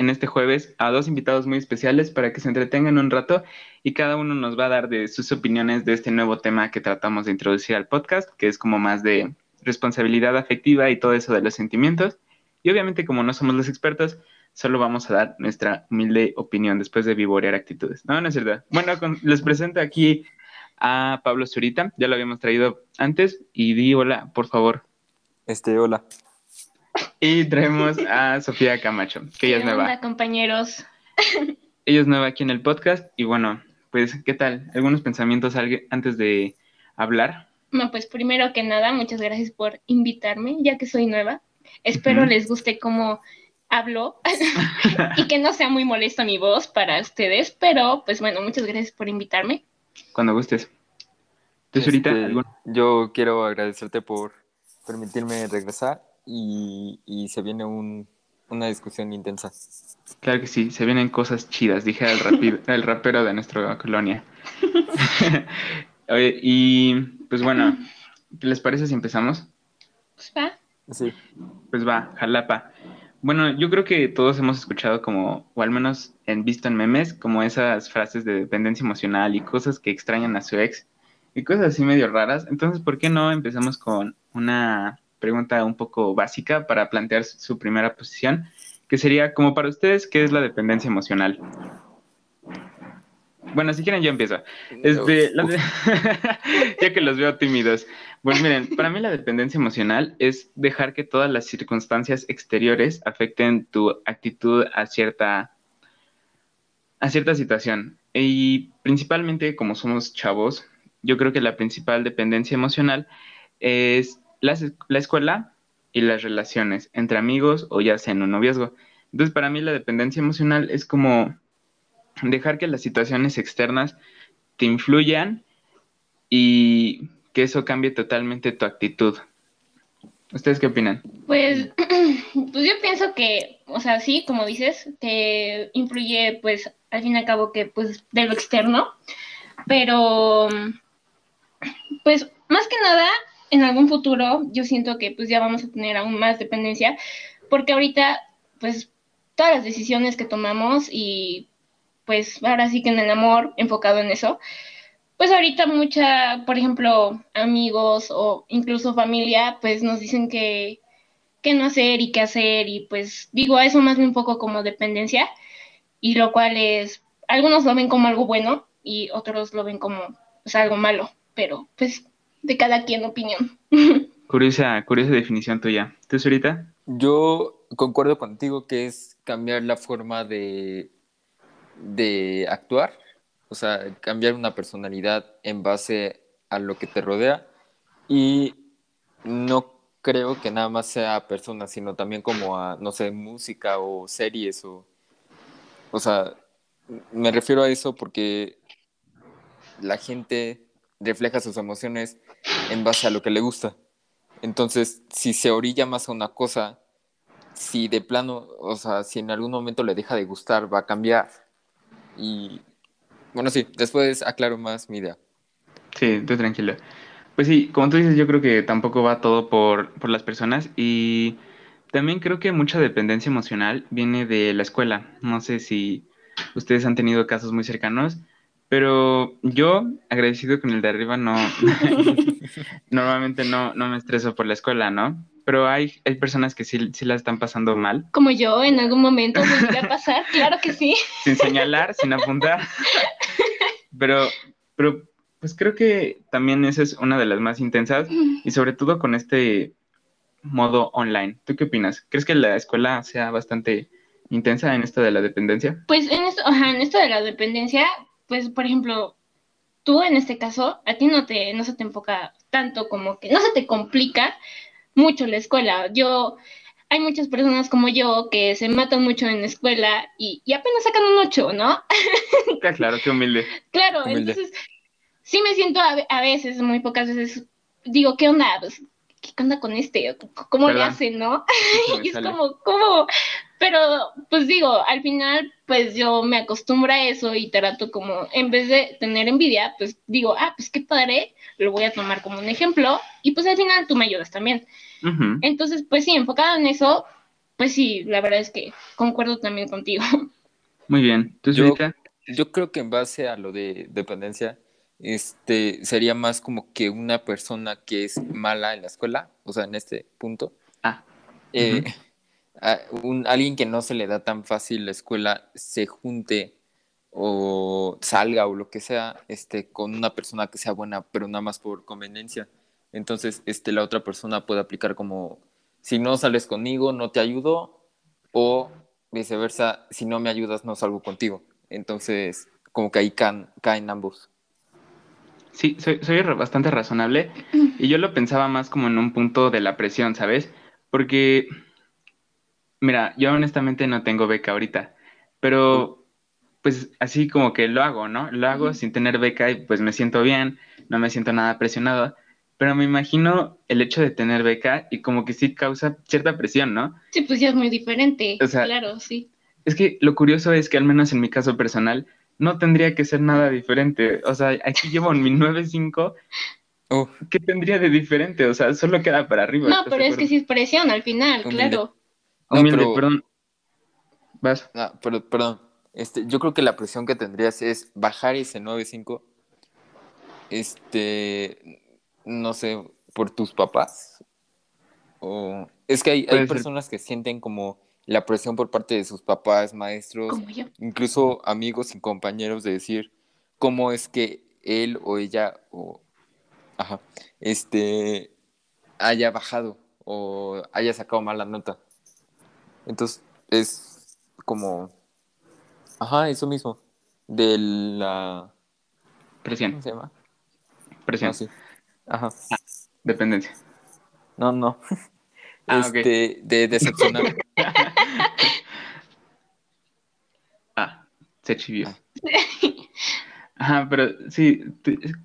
en este jueves a dos invitados muy especiales para que se entretengan un rato y cada uno nos va a dar de sus opiniones de este nuevo tema que tratamos de introducir al podcast, que es como más de responsabilidad afectiva y todo eso de los sentimientos. Y obviamente como no somos los expertos, solo vamos a dar nuestra humilde opinión después de vivorear actitudes. No, no es verdad. Bueno, les presento aquí a Pablo Zurita, ya lo habíamos traído antes, y di hola, por favor. Este, hola. Y traemos a Sofía Camacho, que ella es nueva. Hola, compañeros. Ella es nueva aquí en el podcast, y bueno, pues, ¿qué tal? ¿Algunos pensamientos antes de hablar? No, pues primero que nada, muchas gracias por invitarme, ya que soy nueva. Espero les guste cómo hablo y que no sea muy molesta mi voz para ustedes, pero pues bueno, muchas gracias por invitarme. Cuando gustes. ¿Tú, este, yo quiero agradecerte por permitirme regresar y, y se viene un, una discusión intensa. Claro que sí, se vienen cosas chidas, dije al, el rapero de nuestra colonia. Oye, y pues bueno, ¿qué les parece si empezamos? Pues va. Sí. Pues va, jalapa. Bueno, yo creo que todos hemos escuchado como, o al menos en, visto en memes, como esas frases de dependencia emocional y cosas que extrañan a su ex y cosas así medio raras. Entonces, ¿por qué no empezamos con una pregunta un poco básica para plantear su primera posición, que sería como para ustedes, ¿qué es la dependencia emocional? Bueno, si quieren yo empiezo. Este, ya que los veo tímidos. Pues miren, para mí la dependencia emocional es dejar que todas las circunstancias exteriores afecten tu actitud a cierta, a cierta situación. Y principalmente como somos chavos, yo creo que la principal dependencia emocional es la, la escuela y las relaciones entre amigos o ya sea en un noviazgo. Entonces, para mí la dependencia emocional es como dejar que las situaciones externas te influyan y que eso cambie totalmente tu actitud. ¿Ustedes qué opinan? Pues, pues yo pienso que, o sea, sí, como dices, que influye, pues, al fin y al cabo que, pues, de lo externo, pero, pues, más que nada, en algún futuro, yo siento que, pues, ya vamos a tener aún más dependencia, porque ahorita, pues, todas las decisiones que tomamos y, pues, ahora sí que en el amor, enfocado en eso, pues ahorita mucha, por ejemplo, amigos o incluso familia, pues nos dicen que, qué no hacer y qué hacer y pues digo eso más bien un poco como dependencia y lo cual es, algunos lo ven como algo bueno y otros lo ven como pues, algo malo, pero pues de cada quien opinión. Curiosa, curiosa definición tuya. ¿Tú, Surita? Yo concuerdo contigo que es cambiar la forma de, de actuar o sea, cambiar una personalidad en base a lo que te rodea y no creo que nada más sea personas, sino también como a, no sé, música o series o, o sea, me refiero a eso porque la gente refleja sus emociones en base a lo que le gusta. Entonces, si se orilla más a una cosa, si de plano, o sea, si en algún momento le deja de gustar, va a cambiar. Y bueno, sí, después aclaro más mi idea. Sí, estoy tranquilo. Pues sí, como tú dices, yo creo que tampoco va todo por, por las personas y también creo que mucha dependencia emocional viene de la escuela. No sé si ustedes han tenido casos muy cercanos, pero yo, agradecido con el de arriba, no, normalmente no, no me estreso por la escuela, ¿no? Pero hay, hay personas que sí, sí la están pasando mal. Como yo, en algún momento me a pasar, claro que sí. Sin señalar, sin apuntar. Pero, pero, pues creo que también esa es una de las más intensas y sobre todo con este modo online. ¿Tú qué opinas? ¿Crees que la escuela sea bastante intensa en esto de la dependencia? Pues en esto, ajá, en esto de la dependencia, pues por ejemplo, tú en este caso, a ti no te, no se te enfoca tanto como que, no se te complica mucho la escuela. Yo, hay muchas personas como yo que se matan mucho en la escuela y, apenas sacan un 8, ¿no? claro, qué humilde. Claro, entonces sí me siento a, veces, muy pocas veces, digo, ¿qué onda? Pues, ¿Qué onda con este? ¿Cómo le hacen, no? y es como, ¿cómo? Pero, pues digo, al final, pues yo me acostumbro a eso y trato como, en vez de tener envidia, pues digo, ah, pues qué padre, lo voy a tomar como un ejemplo y pues al final tú me ayudas también. Entonces, pues sí, enfocado en eso, pues sí, la verdad es que concuerdo también contigo. Muy bien. ¿Tú, yo, yo creo que en base a lo de dependencia, este sería más como que una persona que es mala en la escuela, o sea, en este punto. Ah. Eh, un, alguien que no se le da tan fácil la escuela se junte o salga o lo que sea este, con una persona que sea buena, pero nada más por conveniencia. Entonces, este, la otra persona puede aplicar como, si no sales conmigo, no te ayudo, o viceversa, si no me ayudas, no salgo contigo. Entonces, como que ahí caen, ambos. Sí, soy, soy bastante razonable y yo lo pensaba más como en un punto de la presión, ¿sabes? Porque, mira, yo honestamente no tengo beca ahorita, pero pues así como que lo hago, ¿no? Lo hago sin tener beca y pues me siento bien, no me siento nada presionado, pero me imagino el hecho de tener beca y como que sí causa cierta presión, ¿no? Sí, pues ya es muy diferente, claro, sí. Es que lo curioso es que al menos en mi caso personal no tendría que ser nada diferente, o sea, aquí llevo mi 9.5 Oh. ¿Qué tendría de diferente? O sea, solo queda para arriba. No, pero es que sí es presión al final, claro. No, perdón. Vas. Ah, pero, perdón. Este, yo creo que la presión que tendrías es bajar ese 9.5, este, no sé, por tus papás. O es que hay, hay personas que sienten como la presión por parte de sus papás, maestros, incluso amigos y compañeros de decir cómo es que él o ella o ajá, este haya bajado o haya sacado mala nota. Entonces es como Ajá, eso mismo. De la. Presión. ¿Cómo se llama? Presión. Ah, sí. Ajá. Ah, dependencia. No, no. Ah, este, de decepcionar. ah, se chivió. Ah. Ajá, pero sí,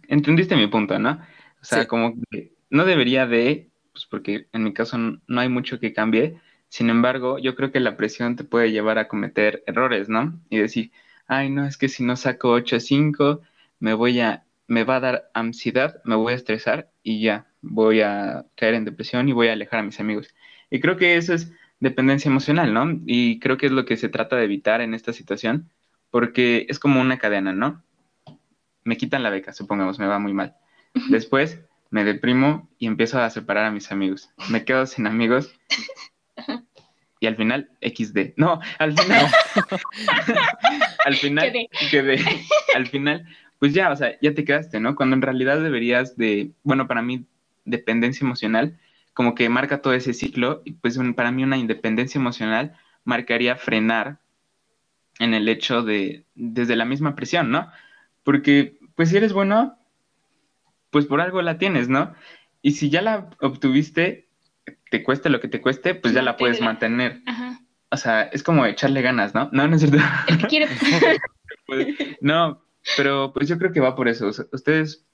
entendiste mi punto, ¿no? O sea, como que no debería de, pues porque en mi caso no hay mucho que cambie, sin embargo, yo creo que la presión te puede llevar a cometer errores, ¿no? Y decir, ay, no, es que si no saco 8 5, me voy a, me va a dar ansiedad, me voy a estresar y ya, voy a caer en depresión y voy a alejar a mis amigos. Y creo que eso es dependencia emocional, ¿no? Y creo que es lo que se trata de evitar en esta situación, porque es como una cadena, ¿no? Me quitan la beca, supongamos, me va muy mal. Después me deprimo y empiezo a separar a mis amigos. Me quedo sin amigos y al final XD. No, al final. al final quedé. Al final, pues ya, o sea, ya te quedaste, ¿no? Cuando en realidad deberías de, bueno, para mí, dependencia emocional, como que marca todo ese ciclo, y pues para mí una independencia emocional marcaría frenar en el hecho de, desde la misma presión, ¿no? Porque, pues si eres bueno, pues por algo la tienes, ¿no? Y si ya la obtuviste, te cueste lo que te cueste, pues ya la puedes mantener. O sea, es como echarle ganas, ¿no? No, no es cierto. no, pero pues yo creo que va por eso. Ustedes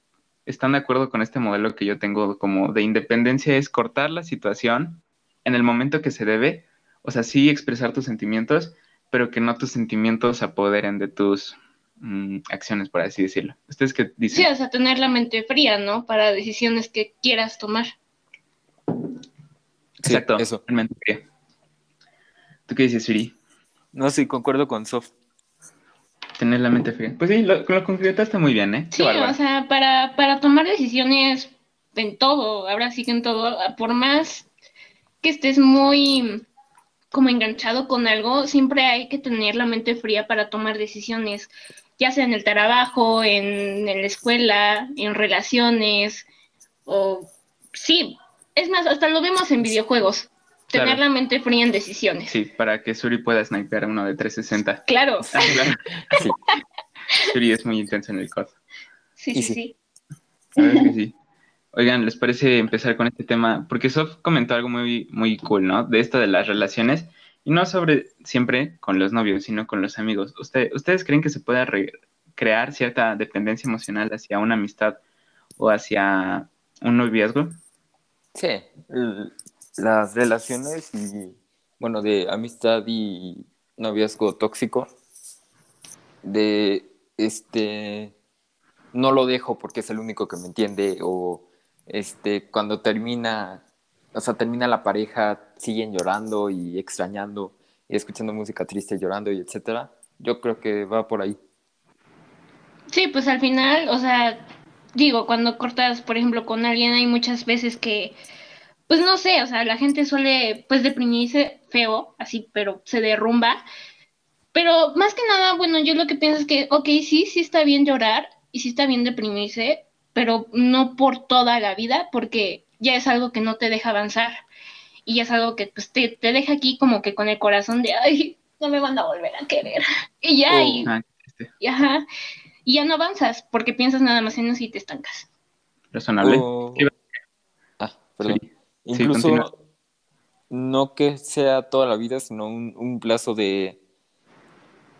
están de acuerdo con este modelo que yo tengo como de independencia, es cortar la situación en el momento que se debe. O sea, sí expresar tus sentimientos, pero que no tus sentimientos se apoderen de tus mm, acciones, por así decirlo. ¿Ustedes qué dicen? Sí, o sea, tener la mente fría, ¿no? Para decisiones que quieras tomar. Exacto, eso. ¿Tú qué dices, Siri? No, sí, concuerdo con Sof. Tener la mente fría. Pues sí, lo, lo concretaste muy bien, ¿eh? Sí, o sea, para, para tomar decisiones en todo, ahora sí que en todo, por más que estés muy como enganchado con algo, siempre hay que tener la mente fría para tomar decisiones, ya sea en el trabajo, en, en la escuela, en relaciones, o sí, es más, hasta lo vemos en videojuegos. Tener la mente fría en decisiones. Sí, para que Suri pueda snipear a uno de 360. Claro. Ah, sí. Suri es muy intenso en el code. Sí, sí, sí. sí. Oigan, ¿les parece empezar con este tema? Porque Sof comentó algo muy, muy cool, ¿no? De esto de las relaciones. Y no sobre siempre con los novios, sino con los amigos. ¿Ustedes creen que se pueda crear cierta dependencia emocional hacia una amistad o hacia un noviazgo? Sí, las relaciones y, bueno, de amistad y noviazgo tóxico, de, este, no lo dejo porque es el único que me entiende o, este, cuando termina, o sea, termina la pareja, siguen llorando y extrañando y escuchando música triste, llorando y etcétera. Yo creo que va por ahí. Sí, pues al final, o sea, digo, cuando cortas, por ejemplo, con alguien, hay muchas veces que, pues no sé, o sea, la gente suele, pues deprimirse feo, así, pero se derrumba. Pero más que nada, bueno, yo lo que pienso es que, ok, sí, sí está bien llorar y sí está bien deprimirse, pero no por toda la vida, porque ya es algo que no te deja avanzar y ya es algo que pues, te, te deja aquí como que con el corazón de, ay, no me van a volver a querer. Y ya, Oh. y, Ah, y ajá, y ya no avanzas porque piensas nada más en eso y te estancas. razonable. O- Ah, perdón. Sí. Incluso no que sea toda la vida, sino un, un plazo de,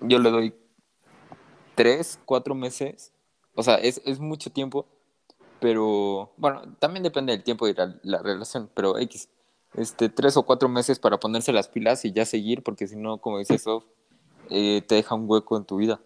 yo le doy tres, cuatro meses. O sea, es, es mucho tiempo, pero bueno, también depende del tiempo y la, la relación, pero X, este, tres o cuatro meses para ponerse las pilas y ya seguir, porque si no, como dice Sof, eh, te deja un hueco en tu vida.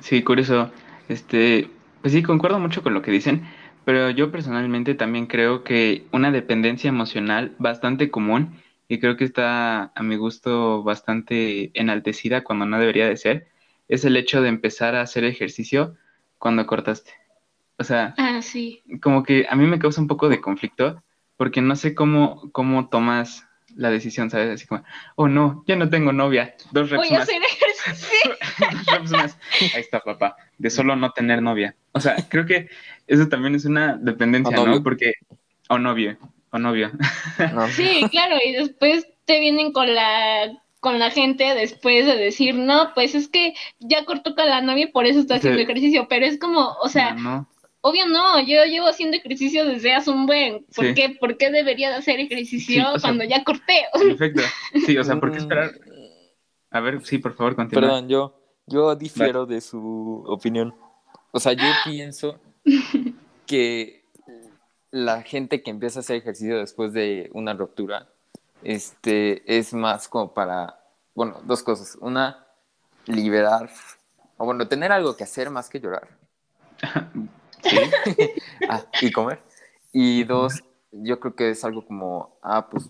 Sí, curioso. Este, pues sí, concuerdo mucho con lo que dicen, pero yo personalmente también creo que una dependencia emocional bastante común, y creo que está a mi gusto bastante enaltecida cuando no debería de ser, es el hecho de empezar a hacer ejercicio cuando cortaste. O sea, Ah, sí. como que a mí me causa un poco de conflicto, porque no sé cómo, cómo tomas la decisión, ¿sabes? Así como, oh no, ya no tengo novia, dos reps Voy a hacer Dos reps más. Ahí está, papá, de solo no tener novia. O sea, creo que eso también es una dependencia. ¿no? Porque, o novio, o novio. No, Sí, claro, y después te vienen con la con la gente después de decir, no, pues es que ya cortó con la novia y por eso está haciendo Sí. ejercicio, pero es como, o sea, no, no. obvio no, yo llevo haciendo ejercicio desde hace un buen, ¿por Sí. qué? ¿Por qué debería de hacer ejercicio Sí, o sea, cuando ya corté? Perfecto. Sí, o sea, ¿por qué esperar? A ver, sí, por favor, continúa. Perdón, yo, yo difiero de su opinión. O sea, yo pienso que la gente que empieza a hacer ejercicio después de una ruptura, este, es más como para, bueno, dos cosas. Una, liberar, o bueno, tener algo que hacer más que llorar. Sí, Ah, y comer. Y dos, yo creo que es algo como, ah, pues,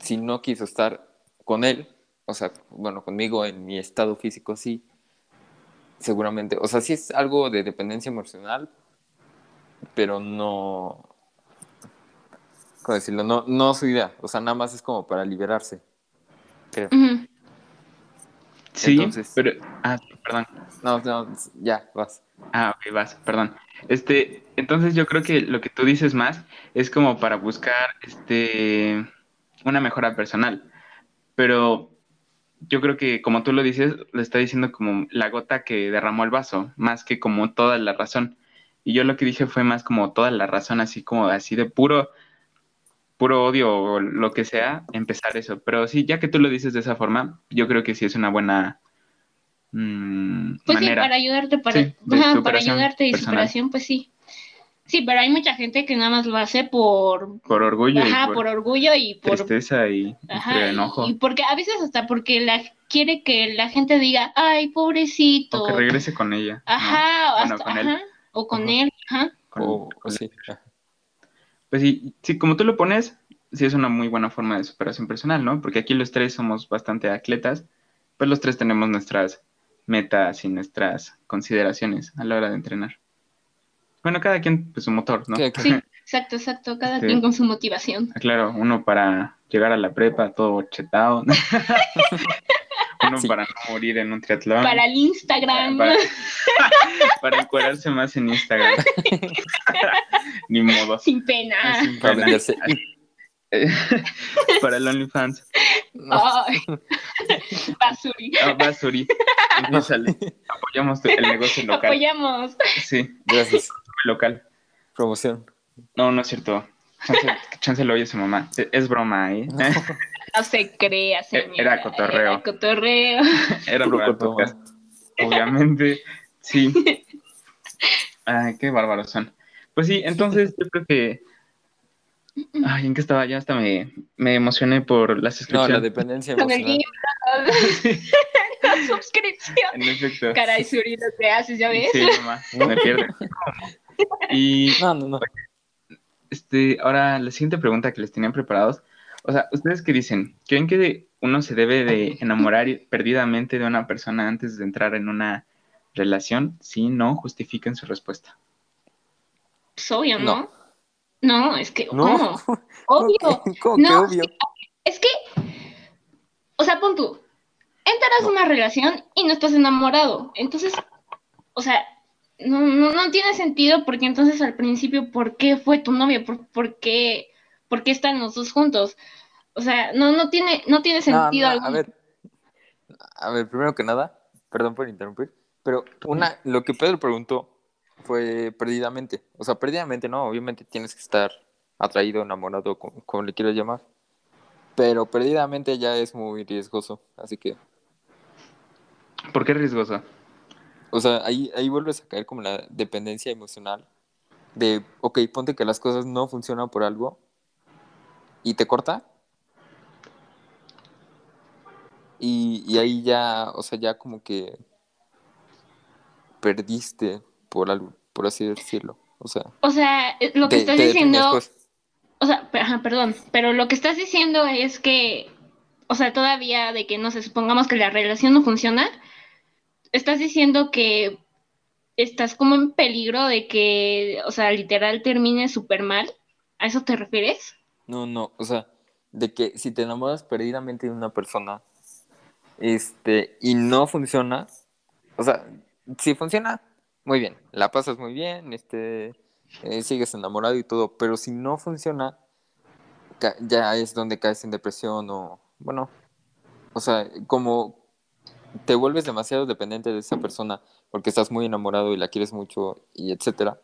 si no quiso estar con él, o sea, bueno, conmigo en mi estado físico, sí, seguramente. O sea, sí es algo de dependencia emocional, pero no, ¿cómo decirlo? No, no su idea. O sea, nada más es como para liberarse. creo. Sí, Entonces- pero... Ah, perdón. No, no, ya, vas. Ah, ok, vas, perdón. Este, entonces yo creo que lo que tú dices más es como para buscar este una mejora personal. Pero yo creo que como tú lo dices, lo está diciendo como la gota que derramó el vaso, más que como toda la razón. Y yo lo que dije fue más como toda la razón, así como así de puro puro odio o lo que sea, empezar eso. Pero sí, ya que tú lo dices de esa forma, yo creo que sí es una buena mm, Pues sí, manera. para ayudarte, para, Sí, para ayudarte y personal. superación, pues sí. Sí, pero hay mucha gente que nada más lo hace por, por orgullo ajá, y por, por, orgullo y por, tristeza y ajá, y- enojo. y porque a veces hasta porque la quiere que la gente diga, ay, pobrecito, O que regrese con ella. ¿no? ajá, o Bueno, hasta- con él. ajá, o con Ajá. él, ajá. Con- O- o con- sí. Pues sí, sí, como tú lo pones, sí es una muy buena forma de superación personal, ¿no? Porque aquí los tres somos bastante atletas, pues los tres tenemos nuestras metas y nuestras consideraciones a la hora de entrenar. Bueno, cada quien, pues su motor, ¿no? Sí, exacto, exacto, cada Este- quien con su motivación. Claro, uno para llegar a la prepa todo chetado. uno Sí. para no morir en un triatlón. Para el Instagram, Para, para encuadrarse más en Instagram. Ni modo. sin pena. Sin Para pena. venderse. Para el OnlyFans. Ay. Basuri. Ah, Basuri. Empiézale. Apoyamos el negocio local. Apoyamos. Sí, Gracias. Local. Promoción. No, no es cierto. Chance, chance lo oye su mamá. Es, es broma, ¿eh? No se crea, señora. Era cotorreo. Era cotorreo. Era Puro para el coto, podcast. Obviamente, sí. Ay, qué bárbaros son. Pues sí, entonces yo creo que. Ay, ¿en qué estaba? Ya hasta me, me emocioné por la No, suscripción. la dependencia Con el emocional. libro. La suscripción. En efecto. Caray, Suri, lo que haces, ¿ya ves? Sí, mamá, me pierde. Y No, no, no. este, ahora la siguiente pregunta que les tenían preparados. O sea, ¿ustedes qué dicen? ¿Creen que uno se debe de enamorar perdidamente de una persona antes de entrar en una relación? Si no, justifiquen su respuesta. Pues obvio, ¿no? No, es que, ¿cómo? Obvio. ¿Cómo que no, obvio? Es que, o sea, pon tú, entras a una relación y no estás enamorado. Entonces, o sea, no, no, no tiene sentido porque entonces al principio, ¿por qué fue tu novio? ¿Por, por qué, por qué están los dos juntos? O sea, no, no tiene, no tiene sentido no, alguno. a ver, a ver, primero que nada, perdón por interrumpir, pero una, lo que Pedro preguntó fue perdidamente, o sea, perdidamente no, obviamente tienes que estar atraído, enamorado, como, como le quieras llamar, pero perdidamente ya es muy riesgoso, así que, ¿Por qué riesgoso? O sea, ahí, ahí vuelves a caer como la dependencia emocional de, ok, ponte que las cosas no funcionan por algo y te corta. Y, y ahí ya, o sea, ya como que perdiste por algo, por así decirlo. O sea, O sea, eh, lo que te- estás te diciendo, pues. o sea, perdón, pero lo que estás diciendo es que, o sea, todavía de que no sé, supongamos que la relación no funciona, estás diciendo que estás como en peligro de que, o sea, literal termine súper mal. ¿A eso te refieres? No, no, o sea, de que si te enamoras perdidamente de una persona, este, y no funciona, o sea, si funciona, muy bien, la pasas muy bien, este, eh, sigues enamorado y todo, pero si no funciona, ya es donde caes en depresión o, bueno, o sea, como te vuelves demasiado dependiente de esa persona porque estás muy enamorado y la quieres mucho y etcétera,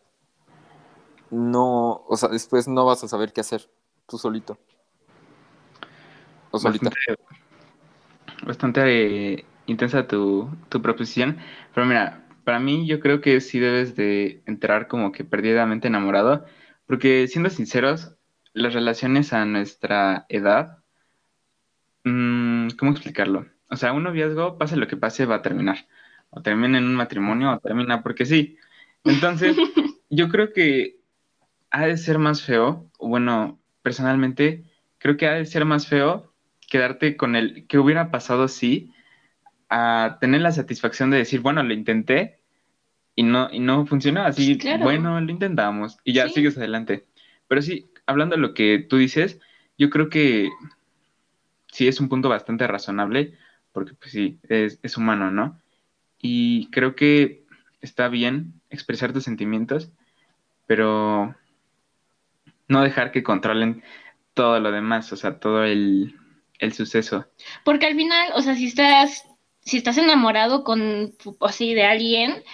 no, o sea, después no vas a saber qué hacer tú solito. O solita. Bastante, eh, intensa tu, tu proposición, pero mira, para mí yo creo que sí debes de entrar como que perdidamente enamorado, porque siendo sinceros, las relaciones a nuestra edad, mm, ¿cómo explicarlo? O sea, un noviazgo, pase lo que pase, va a terminar. O termina en un matrimonio o termina porque sí. Entonces, yo creo que ha de ser más feo, o bueno, personalmente, creo que ha de ser más feo quedarte con el que hubiera pasado si a tener la satisfacción de decir, bueno, lo intenté y no, y no funcionó, así, Pues claro. bueno, lo intentamos y ya Sí. sigues adelante. Pero sí, hablando de lo que tú dices, yo creo que sí es un punto bastante razonable, porque pues sí, es, es humano, ¿no? Y creo que está bien expresar tus sentimientos, pero no dejar que controlen todo lo demás, o sea, todo el, el suceso. Porque al final, o sea, si estás, si estás enamorado con así de alguien,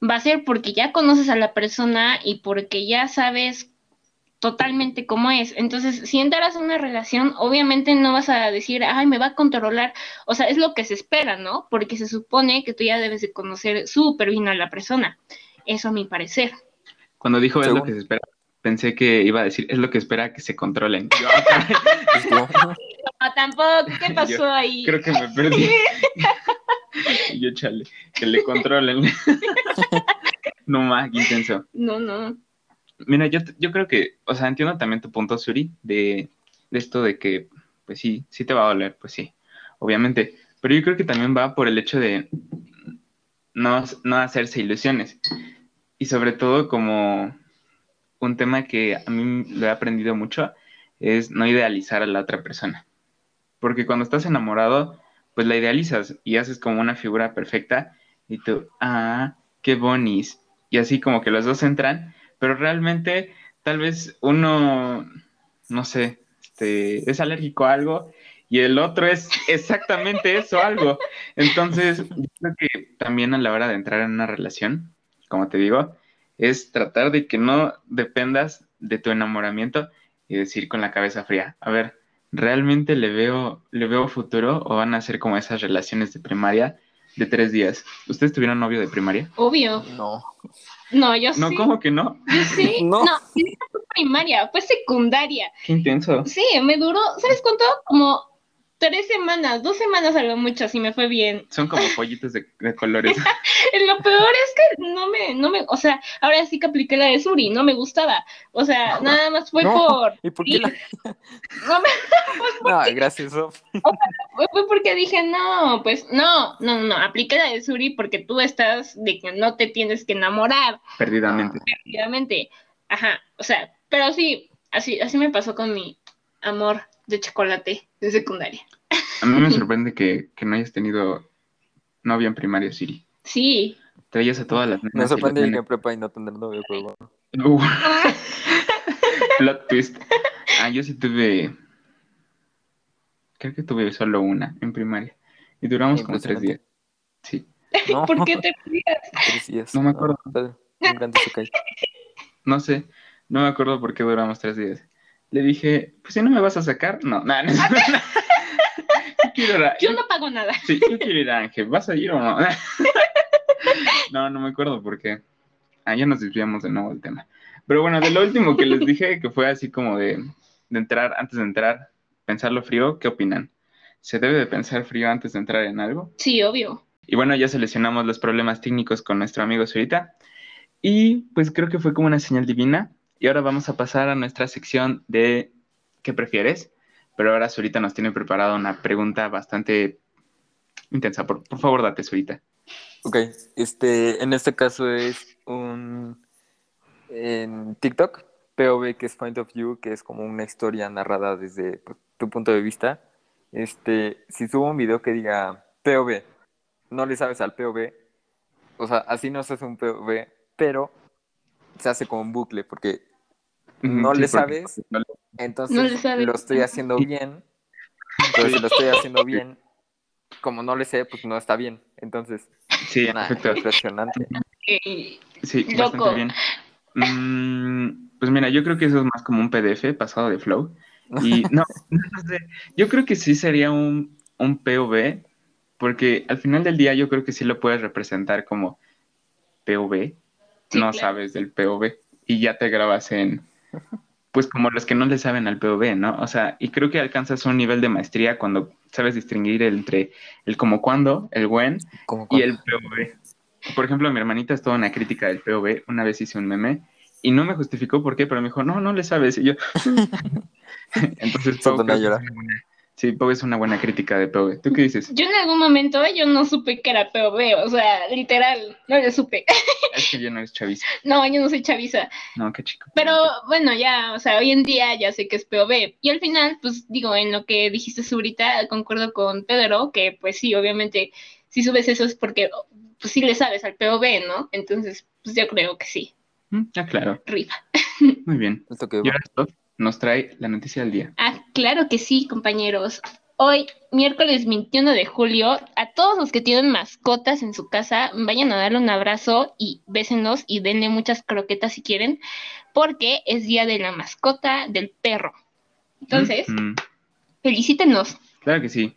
va a ser porque ya conoces a la persona y porque ya sabes totalmente cómo es. Entonces, si entras en una relación, obviamente no vas a decir, ay, me va a controlar. O sea, es lo que se espera, ¿no? Porque se supone que tú ya debes de conocer súper bien a la persona. Eso a mi parecer. Cuando dijo es lo que se espera, pensé que iba a decir es lo que espera que se controlen. Yo, como, No, tampoco, ¿qué pasó Yo ahí? creo que me perdí. Y yo, chale, que le controlen. No más, intenso. No, no. Mira, yo, yo creo que, o sea, entiendo también tu punto, Suri, de, de esto de que, pues sí, sí te va a doler, pues sí, obviamente. Pero yo creo que también va por el hecho de no, no hacerse ilusiones. Y sobre todo como un tema que a mí lo he aprendido mucho, es no idealizar a la otra persona. Porque cuando estás enamorado, pues la idealizas y haces como una figura perfecta y tú, ah, qué bonis. Y así como que los dos entran, pero realmente tal vez uno, no sé, este, es alérgico a algo y el otro es exactamente eso, algo. Entonces, yo creo que también a la hora de entrar en una relación, como te digo, es tratar de que no dependas de tu enamoramiento y decir con la cabeza fría, a ver, ¿realmente le veo, le veo futuro o van a ser como esas relaciones de primaria de tres días? ¿Ustedes tuvieron novio de primaria? Obvio. no. No, yo No, sí. ¿cómo que no? Yo sí. No. No, primaria, fue secundaria. Qué intenso. Sí, me duró, ¿sabes cuánto? Como tres semanas, dos semanas a lo mucho, así me fue bien. Son como pollitos de, de colores. Lo peor es que no me, no me, o sea, ahora sí que apliqué la de Suri, no me gustaba. O sea, nada más fue por. ¿Y por qué la.? No, me, pues no gracias, Sof. fue, fue porque dije, no, pues no, no, no, apliqué la de Suri porque tú estás de que no te tienes que enamorar. Perdidamente. Efectivamente. Ajá, o sea, pero sí, así, así me pasó con mi amor de chocolate de secundaria. A mí me sorprende que, que no hayas tenido novia en primaria, Siri. Sí. Traías a todas las nenas. Me sorprende que en prepa y no tener novio, pero bueno. Uh, plot twist. Ah, yo sí tuve. Creo que tuve solo una en primaria. Y duramos como tres días. Sí. No, ¿Por qué te rías? tres días. No me acuerdo. Isekai. No sé. No me acuerdo por qué duramos tres días. Le dije, pues si no me vas a sacar, no, nada, no, Yo quiero ir a- Yo no pago nada. Sí, yo quiero ir a Ángel. ¿Vas a ir o no? no, no me acuerdo por qué. Ah, ya nos desviamos de nuevo del tema. Pero bueno, de lo último que les dije, que fue así como de, de entrar, antes de entrar, pensarlo frío, ¿qué opinan? ¿Se debe de pensar frío antes de entrar en algo? Sí, obvio. Y bueno, ya solucionamos los problemas técnicos con nuestro amigo Zurita. Y pues creo que fue como una señal divina. Y ahora vamos a pasar a nuestra sección de ¿qué prefieres? Pero ahora Zurita nos tiene preparada una pregunta bastante intensa. Por, por favor, date, Zurita. Ok, este, en este caso es un en TikTok, POV, que es Point of View, que es como una historia narrada desde pues, tu punto de vista. Este, si subo un video que diga POV, no le sabes al POV, o sea, así no se hace un POV, pero se hace como un bucle, porque no Sí, le sabes, no le- entonces No le sabes. lo estoy haciendo bien, pero si lo estoy haciendo bien, como no le sé, pues no está bien. Entonces, Sí, en nada, efecto. impresionante. Sí, Loco. bastante bien. Mm, pues mira, yo creo que eso es más como un PDF pasado de Flow. Y no, no sé, yo creo que sí sería un, un POV, porque al final del día yo creo que sí lo puedes representar como POV, Sí, no claro. sabes del POV, y ya te grabas en, pues como los que no le saben al POV, ¿no? O sea, y creo que alcanzas un nivel de maestría cuando sabes distinguir entre el como cuando, el when Como y el POV. Por ejemplo, mi hermanita es toda una crítica del POV. Una vez hice un meme y no me justificó por qué, pero me dijo, no, no le sabes. Y yo, entonces, Se Pau, sí, Pau es una buena crítica de POV. ¿Tú qué dices? yo en algún momento yo no supe que era POV, o sea, literal, no le supe. Es que yo no eres chaviza. No, yo no soy chaviza. No, qué chico. Pero bueno, ya, o sea, hoy en día ya sé que es POV. Y al final, pues digo, en lo que dijiste ahorita, concuerdo con Pedro, que pues sí, obviamente, si subes eso es porque pues sí le sabes al POV, ¿no? Entonces, pues yo creo que sí, Mm, Ah, claro. rifa. Muy bien. Esto que Y ahora nos trae la noticia del día. Ah, claro que sí, compañeros. Hoy, miércoles 21 de julio, a todos los que tienen mascotas en su casa, vayan a darle un abrazo y bésenlos y denle muchas croquetas si quieren, porque es día de la mascota del perro. Entonces, Mm, felicítenos. claro que sí.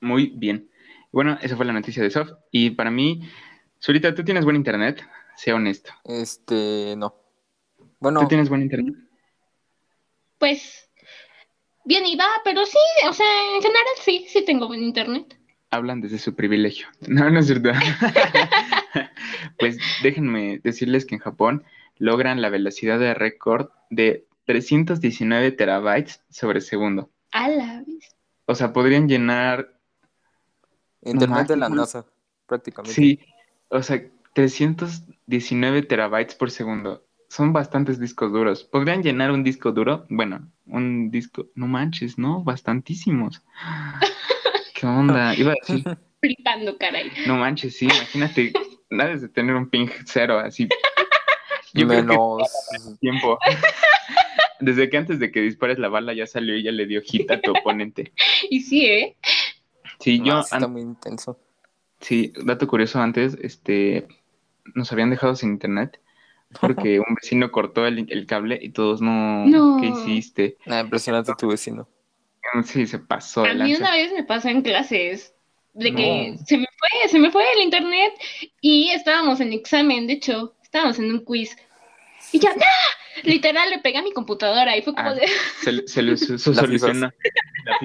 Muy bien. Bueno, esa fue la noticia de Sof. Y para mí, Zurita, ¿tú tienes buen internet? Sea honesto. Este, no. Bueno, ¿Tú tienes buen internet? Pues, bien y va, pero sí, o sea, en general sí, sí tengo buen internet. hablan desde su privilegio. No, no es cierto. pues déjenme decirles que en Japón logran la velocidad de récord de 319 terabytes sobre segundo. A la vez. O sea, podrían llenar, internet de la. NASA, prácticamente. sí, o sea, 319 terabytes por segundo. Son bastantes discos duros. ¿Podrían llenar un disco duro? Bueno, un disco, no manches, ¿no? Bastantísimos. ¿Qué onda? Iba a decir Flipando, caray. No manches, sí, imagínate, debes de tener un ping cero así. Yo creo que Menos. tiempo. Desde que antes de que dispares la bala ya salió y ya le dio hit a tu oponente. Y sí, ¿eh? Sí, yo, No, está muy intenso. sí, dato curioso antes, este, nos habían dejado sin internet porque un vecino cortó el, el cable y todos no, No. ¿qué hiciste? Nada, impresionante tu vecino. Sí, se pasó A mí una vez me pasó en clases de que se me fue, se me fue el internet y estábamos en examen, de hecho, estábamos en un quiz. Y ya, ¡no! Literal, le pegué a mi computadora y fue como Ah. de, Se, le- se le solucionó.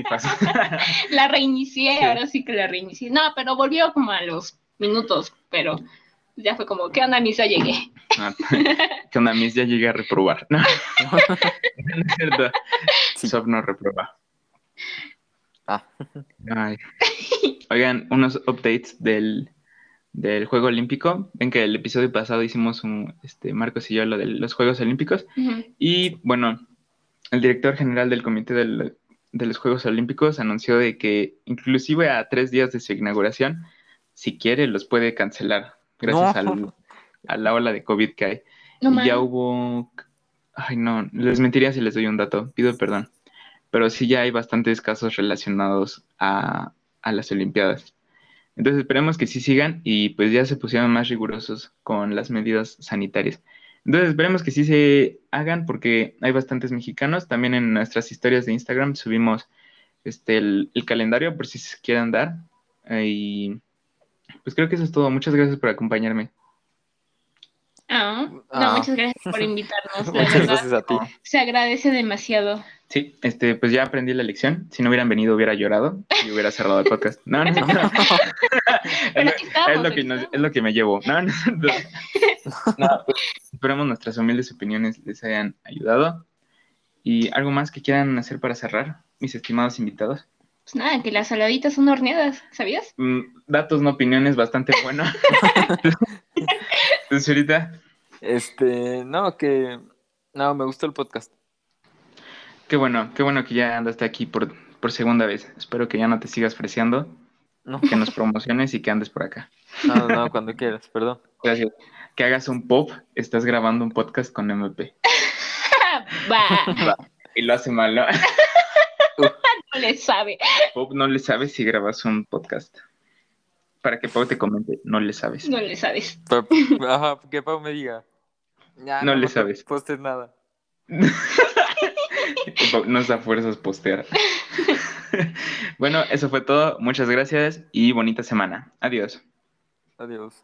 La la reinicié, Sí. ahora sí que la reinicié. No, pero volvió como a los minutos, pero ya fue como, ¿qué onda, Miss? Ya llegué. Ah, ¿Qué onda, Miss? Ya llegué a reprobar. No, no es cierto. Sof no reproba. Ah, Ay. Oigan, unos updates del, del Juego Olímpico. Ven que el episodio pasado hicimos un, este, Marcos y yo, lo de los Juegos Olímpicos. Y bueno, el director general del Comité del- de los Juegos Olímpicos anunció de que inclusive a tres días de su inauguración, si quiere, los puede cancelar gracias No. al- a la ola de COVID que hay. No Y ya hubo... Ay, no, les mentiría si les doy un dato, pido perdón. Pero sí ya hay bastantes casos relacionados a, a las Olimpiadas. Entonces esperemos que sí sigan y pues ya se pusieron más rigurosos con las medidas sanitarias. Entonces esperemos que sí se hagan porque hay bastantes mexicanos. También en nuestras historias de Instagram subimos este, el, el calendario por si se quieren dar. Eh, y pues creo que eso es todo. Muchas gracias por acompañarme. Ah, no, Ah. muchas gracias por invitarnos. La muchas verdad, gracias a ti. se agradece demasiado. Sí, este, pues ya aprendí la lección. Si no hubieran venido, hubiera llorado y hubiera cerrado el podcast. No, no, no. Es, Pero lo, aquí estamos, es lo aquí que nos- es lo que me llevo. No, no, no. No, pues, esperemos nuestras humildes opiniones les hayan ayudado. ¿Y algo más que quieran hacer para cerrar, mis estimados invitados? Pues nada, que las saladitas son horneadas, ¿sabías? Mm, datos, no opiniones, bastante buenos. Entonces, ahorita, Este, no, que. No, me gustó el podcast. qué bueno, qué bueno que ya andaste aquí por, por segunda vez. Espero que ya no te sigas freseando, No, que nos promociones y que andes por acá. no, no, cuando quieras, perdón. Gracias. Que hagas un pop, estás grabando un podcast con MP. Va, Y lo hace mal, ¿no? no le sabe. Pop no le sabes si grabas un podcast. Para que Pau te comente, no le sabes. No le sabes. Pero, ajá, que Pau me diga. Ya, No le sabes. postes nada. Nos da fuerzas postear. bueno, eso fue todo. Muchas gracias y bonita semana. Adiós. Adiós.